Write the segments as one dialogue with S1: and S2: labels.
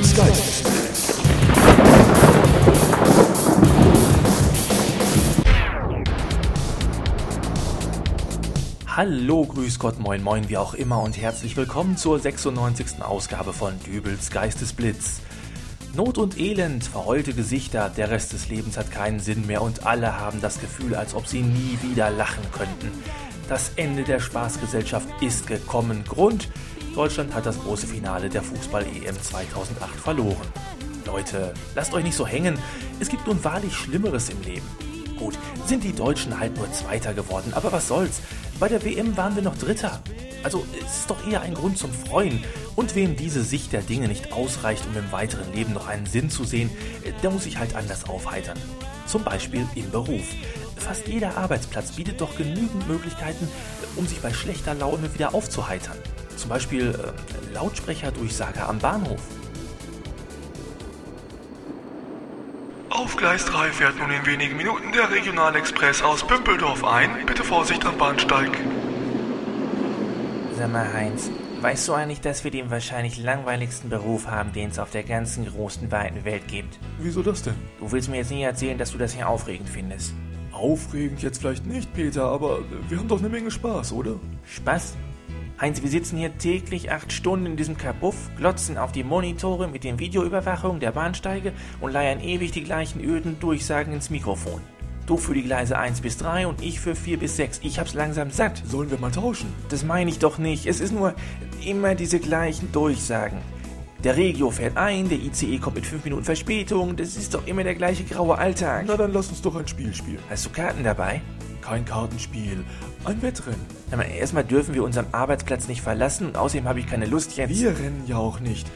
S1: Geistesblitz.
S2: Hallo, grüß Gott, moin, moin, wie auch immer und herzlich willkommen zur 96. Ausgabe von Dübels Geistesblitz. Not und Elend, verheulte Gesichter, der Rest des Lebens hat keinen Sinn mehr und alle haben das Gefühl, als ob sie nie wieder lachen könnten. Das Ende der Spaßgesellschaft ist gekommen. Grund, Deutschland hat das große Finale der Fußball-EM 2008 verloren. Leute, lasst euch nicht so hängen, es gibt nun wahrlich Schlimmeres im Leben. Gut, sind die Deutschen halt nur Zweiter geworden, aber was soll's? Bei der WM waren wir noch Dritter. Also es ist doch eher ein Grund zum Freuen. Und wem diese Sicht der Dinge nicht ausreicht, um im weiteren Leben noch einen Sinn zu sehen, der muss sich halt anders aufheitern. Zum Beispiel im Beruf. Fast jeder Arbeitsplatz bietet doch genügend Möglichkeiten, um sich bei schlechter Laune wieder aufzuheitern. Zum Beispiel äh, Lautsprecherdurchsage am Bahnhof.
S3: Auf Gleis 3 fährt nun in wenigen Minuten der Regionalexpress aus Pümpeldorf ein. Bitte Vorsicht am Bahnsteig.
S4: Sag mal, Heinz, weißt du eigentlich, dass wir den wahrscheinlich langweiligsten Beruf haben, den es auf der ganzen großen, weiten Welt gibt?
S1: Wieso das denn?
S4: Du willst mir jetzt nicht erzählen, dass du das hier aufregend findest.
S1: Aufregend jetzt vielleicht nicht, Peter, aber wir haben doch eine Menge Spaß, oder?
S4: Spaß? Heinz, wir sitzen hier täglich acht Stunden in diesem Kabuff, glotzen auf die Monitore mit den Videoüberwachungen der Bahnsteige und leiern ewig die gleichen öden Durchsagen ins Mikrofon. Du für die Gleise 1 bis 3 und ich für 4 bis 6. Ich hab's langsam satt.
S1: Sollen wir mal tauschen?
S4: Das meine ich doch nicht. Es ist nur immer diese gleichen Durchsagen. Der Regio fährt ein, der ICE kommt mit 5 Minuten Verspätung. Das ist doch immer der gleiche graue Alltag.
S1: Na dann lass uns doch ein Spiel spielen.
S4: Hast du Karten dabei?
S1: Kein Kartenspiel, ein Wettrennen.
S4: Aber erstmal dürfen wir unseren Arbeitsplatz nicht verlassen und außerdem habe ich keine Lust jetzt.
S1: Wir rennen ja auch nicht.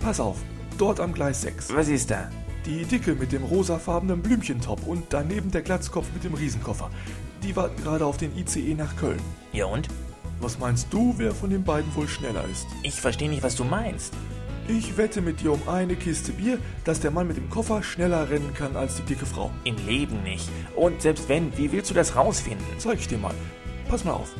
S1: Pass auf, dort am Gleis 6.
S4: Was ist da?
S1: Die Dicke mit dem rosafarbenen Blümchentop und daneben der Glatzkopf mit dem Riesenkoffer. Die warten gerade auf den ICE nach Köln.
S4: Ja und?
S1: Was meinst du, wer von den beiden wohl schneller ist?
S4: Ich verstehe nicht, was du meinst.
S1: Ich wette mit dir um eine Kiste Bier, dass der Mann mit dem Koffer schneller rennen kann als die dicke Frau.
S4: Im Leben nicht. Und selbst wenn, wie willst du das rausfinden?
S1: Zeig ich dir mal. Pass mal auf.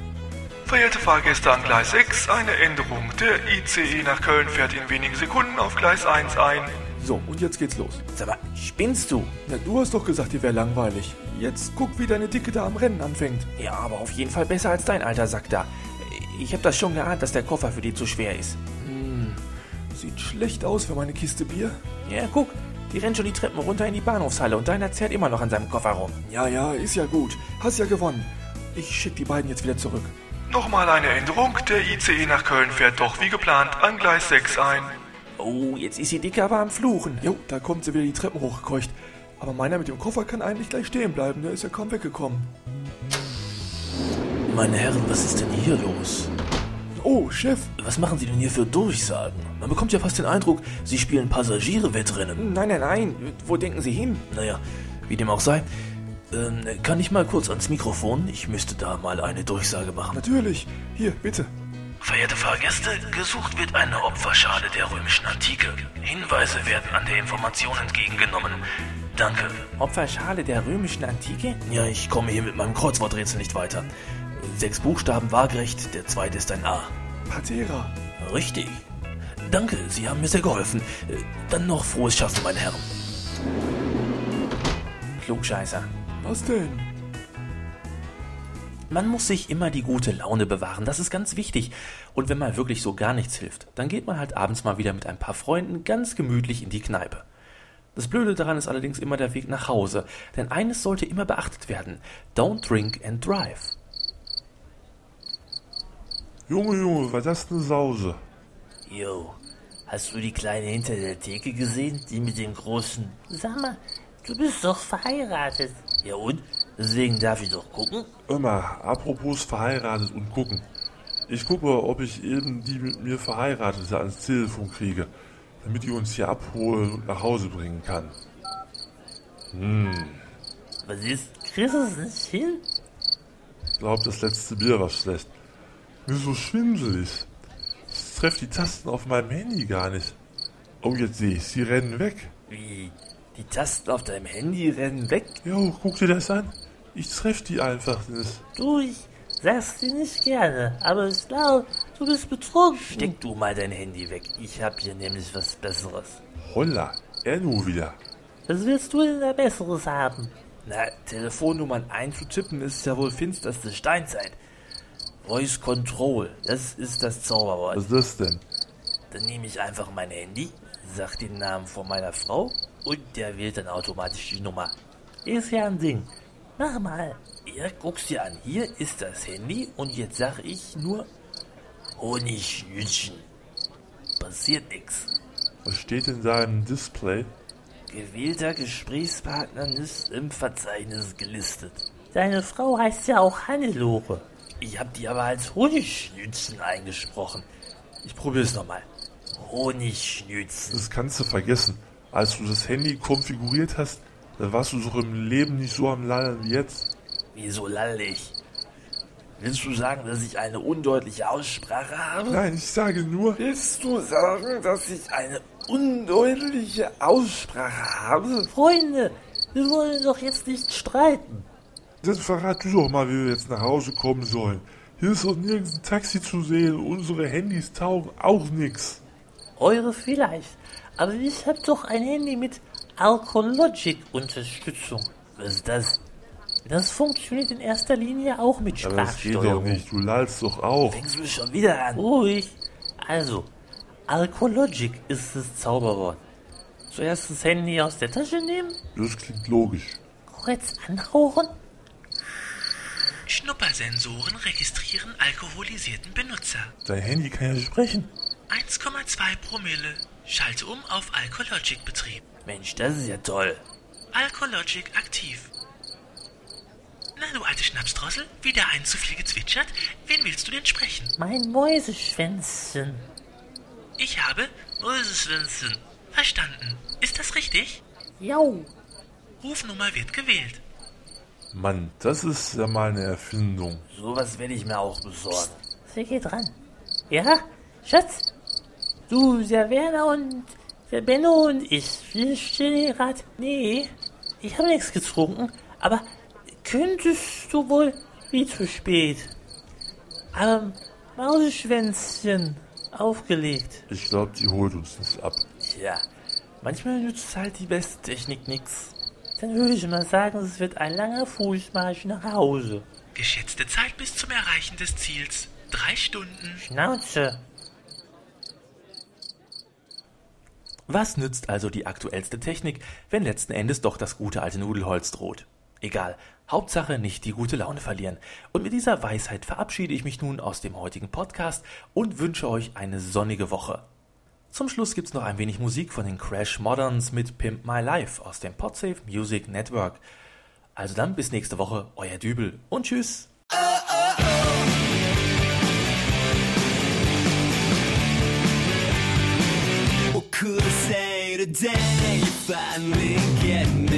S3: Verehrte Fahrgäste an Gleis 6, eine Änderung. Der ICE nach Köln fährt in wenigen Sekunden auf Gleis 1 ein.
S1: So, und jetzt geht's los.
S4: Sag mal, spinnst du?
S1: Na, du hast doch gesagt, dir wäre langweilig. Jetzt guck, wie deine Dicke da am Rennen anfängt.
S4: Ja, aber auf jeden Fall besser als dein alter Sack da. Ich hab das schon geahnt, dass der Koffer für die zu schwer ist.
S1: Sieht schlecht aus für meine Kiste Bier.
S4: Ja, guck, die rennt schon die Treppen runter in die Bahnhofshalle und deiner zerrt immer noch an seinem Koffer rum.
S1: Ja, ja, ist ja gut. Hast ja gewonnen. Ich schick die beiden jetzt wieder zurück.
S3: Nochmal eine Änderung. Der ICE nach Köln fährt doch wie geplant an Gleis 6 ein.
S4: Oh, jetzt ist die Dicke aber am Fluchen.
S1: Jo, da kommt sie wieder die Treppen hochgekeucht. Aber meiner mit dem Koffer kann eigentlich gleich stehen bleiben. Der ist ja kaum weggekommen.
S5: Meine Herren, was ist denn hier los?
S1: Oh, Chef.
S5: Was machen Sie denn hier für Durchsagen? Man bekommt ja fast den Eindruck, Sie spielen Passagierewettrennen.
S4: Nein, nein, nein. Wo denken Sie hin?
S5: Naja, wie dem auch sei. Ähm, kann ich mal kurz ans Mikrofon? Ich müsste da mal eine Durchsage machen.
S1: Natürlich. Hier, bitte.
S5: Verehrte Fahrgäste, gesucht wird eine Opferschale der römischen Antike. Hinweise werden an der Information entgegengenommen. Danke.
S4: Opferschale der römischen Antike?
S5: Ja, ich komme hier mit meinem Kreuzworträtsel nicht weiter. Sechs Buchstaben waagerecht, der zweite ist ein A.
S1: Patera.
S5: Richtig. Danke, Sie haben mir sehr geholfen. Dann noch frohes Schaffen, meine Herren.
S4: Klugscheißer.
S1: Was denn?
S2: Man muss sich immer die gute Laune bewahren, das ist ganz wichtig. Und wenn mal wirklich so gar nichts hilft, dann geht man halt abends mal wieder mit ein paar Freunden ganz gemütlich in die Kneipe. Das Blöde daran ist allerdings immer der Weg nach Hause, denn eines sollte immer beachtet werden: Don't drink and drive.
S6: Junge, Junge, was ist eine Sause?
S5: Jo, hast du die Kleine hinter der Theke gesehen? Die mit dem großen...
S7: Sag mal, du bist doch verheiratet.
S5: Ja und? Deswegen darf ich doch gucken?
S6: Immer, apropos verheiratet und gucken. Ich gucke, ob ich eben die mit mir Verheiratete ans Telefon kriege, damit die uns hier abholen und nach Hause bringen kann. Hm,
S7: Was ist? Kriegst du es nicht hin?
S6: glaub, das letzte Bier war schlecht. Mir ist so schwindelig. Ich treffe die Tasten auf meinem Handy gar nicht. Oh, jetzt sehe ich, sie rennen weg.
S5: Wie? Die Tasten auf deinem Handy rennen weg?
S6: Jo, guck dir das an. Ich treffe die einfach nicht.
S7: Du, ich sag's dir nicht gerne, aber ich glaube, Du bist betrunken.
S2: Steck du mal dein Handy weg. Ich hab hier nämlich was Besseres.
S6: Holla, er nur wieder.
S7: Was willst du denn da Besseres haben?
S2: Na, Telefonnummern einzutippen ist ja wohl finsterste Steinzeit. Voice Control, das ist das Zauberwort.
S6: Was ist das denn?
S2: Dann nehme ich einfach mein Handy, sag den Namen von meiner Frau und der wählt dann automatisch die Nummer.
S7: Ist ja ein Ding. Mach mal.
S2: Ja, guck's dir an. Hier ist das Handy und jetzt sag ich nur Honigschnütchen. Passiert nix.
S6: Was steht da im Display?
S2: Gewählter Gesprächspartner ist im Verzeichnis gelistet.
S7: Deine Frau heißt ja auch Hannelore.
S2: Ich hab die aber als Honigschnützen eingesprochen. Ich probier's nochmal. Honigschnützen.
S6: Das kannst du vergessen. Als du das Handy konfiguriert hast, da warst du doch im Leben nicht so am Lallen wie jetzt.
S2: Wieso lallig? Willst du sagen, dass ich eine undeutliche Aussprache habe?
S6: Nein, ich sage nur,
S2: Willst du sagen, dass ich eine undeutliche Aussprache habe?
S7: Freunde, wir wollen doch jetzt nicht streiten.
S6: Dann verrat du doch mal, wie wir jetzt nach Hause kommen sollen. Hier ist doch nirgends ein Taxi zu sehen, unsere Handys taugen auch nix.
S7: Eure vielleicht. Aber ich hab doch ein Handy mit Alcologic-Unterstützung.
S2: Was ist das?
S7: Das funktioniert in erster Linie auch mit
S6: Aber das geht doch
S7: Sprachsteuerung.
S6: nicht, du lallst doch auch.
S2: Fängst du schon wieder an?
S7: Ruhig. Also, Alcologic ist das Zauberwort. Zuerst das Handy aus der Tasche nehmen,
S6: Das klingt logisch.
S7: kurz anhauchen.
S8: Schnuppersensoren registrieren alkoholisierten Benutzer.
S6: Dein Handy kann ja sprechen.
S8: 1,2 Promille. Schalte um auf Alkologic-Betrieb.
S2: Mensch, das ist ja toll.
S8: Alkologic aktiv. Na, du alte Schnapsdrossel, wieder ein zu viel gezwitschert? Wen willst du denn sprechen?
S7: Mein Mäuseschwänzchen.
S8: Ich habe Mäuseschwänzchen. Verstanden. Ist das richtig?
S7: Jau.
S8: Rufnummer wird gewählt.
S6: Mann, das ist ja mal eine Erfindung.
S2: Sowas werde ich mir auch besorgen.
S7: Wer geht ran? Ja, Schatz? Du, der Werner und der Benno und ich, wir stehen hier gerade. Nee, ich habe nichts getrunken, aber könntest du wohl wie zu spät? Aber Mauseschwänzchen aufgelegt.
S6: Ich glaube, die holt uns nicht ab.
S2: Tja, manchmal nützt halt die beste Technik nix.
S7: Dann würde ich mal sagen, es wird ein langer Fußmarsch nach Hause.
S8: Geschätzte Zeit bis zum Erreichen des Ziels. Drei Stunden.
S7: Schnauze.
S9: Was nützt also die aktuellste Technik, wenn letzten Endes doch das gute alte Nudelholz droht? Egal, Hauptsache nicht die gute Laune verlieren. Und mit dieser Weisheit verabschiede ich mich nun aus dem heutigen Podcast und wünsche euch eine sonnige Woche. Zum Schluss gibt's noch ein wenig Musik von den Crash Moderns mit Pimp My Life aus dem Podsafe Music Network. Also dann bis nächste Woche, euer Dübel und tschüss.
S10: What could I say today? You finally get me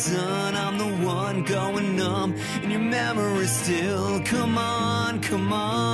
S10: sun. I'm the one going numb and your memory still. Come on, come on.